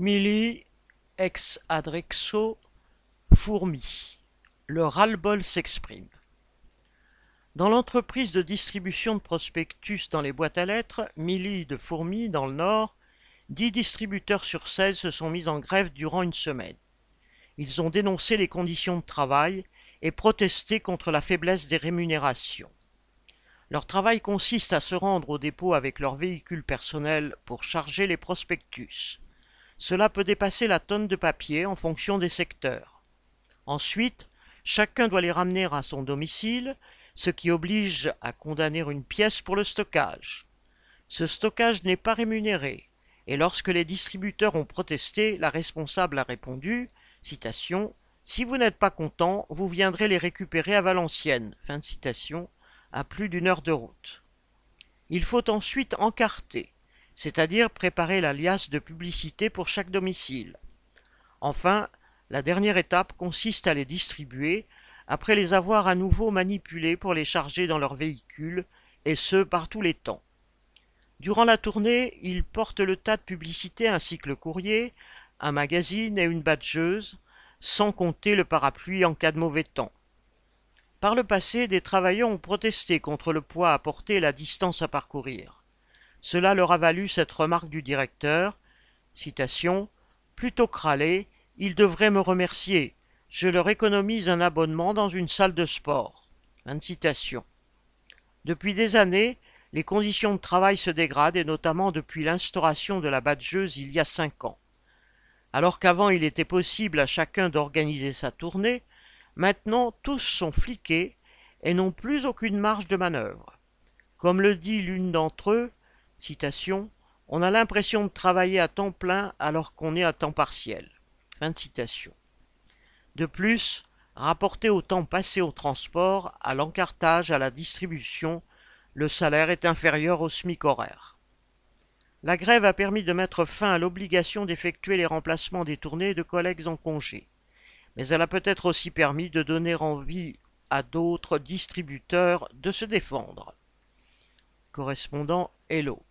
Milly, ex Adrexo, Fourmi. Le ras-le-bol s'exprime. Dans l'entreprise de distribution de prospectus dans les boîtes à lettres, Milly de Fourmi, dans le Nord, dix distributeurs sur seize se sont mis en grève durant une semaine. Ils ont dénoncé les conditions de travail et protesté contre la faiblesse des rémunérations. Leur travail consiste à se rendre au dépôt avec leur véhicule personnel pour charger les prospectus. Cela peut dépasser la tonne de papier en fonction des secteurs. Ensuite, chacun doit les ramener à son domicile, ce qui oblige à condamner une pièce pour le stockage. Ce stockage n'est pas rémunéré, et lorsque les distributeurs ont protesté, la responsable a répondu Si vous n'êtes pas content, vous viendrez les récupérer à Valenciennes. À plus d'une heure de route. Il faut ensuite encarter c'est-à-dire préparer la liasse de publicité pour chaque domicile. Enfin, la dernière étape consiste à les distribuer après les avoir à nouveau manipulés pour les charger dans leur véhicule, et ce par tous les temps. Durant la tournée, ils portent le tas de publicité ainsi que le courrier, un magazine et une badgeuse, sans compter le parapluie en cas de mauvais temps. Par le passé, des travailleurs ont protesté contre le poids porter et la distance à parcourir. Cela leur a valu cette remarque du directeur citation, Plutôt que ils devraient me remercier. Je leur économise un abonnement dans une salle de sport. Depuis des années, les conditions de travail se dégradent et notamment depuis l'instauration de la badgeuse il y a cinq ans. Alors qu'avant il était possible à chacun d'organiser sa tournée, maintenant tous sont fliqués et n'ont plus aucune marge de manœuvre. Comme le dit l'une d'entre eux, On a l'impression de travailler à temps plein alors qu'on est à temps partiel. De plus, rapporté au temps passé au transport, à l'encartage, à la distribution, le salaire est inférieur au SMIC horaire. La grève a permis de mettre fin à l'obligation d'effectuer les remplacements des tournées de collègues en congé, mais elle a peut-être aussi permis de donner envie à d'autres distributeurs de se défendre. Correspondant Hello.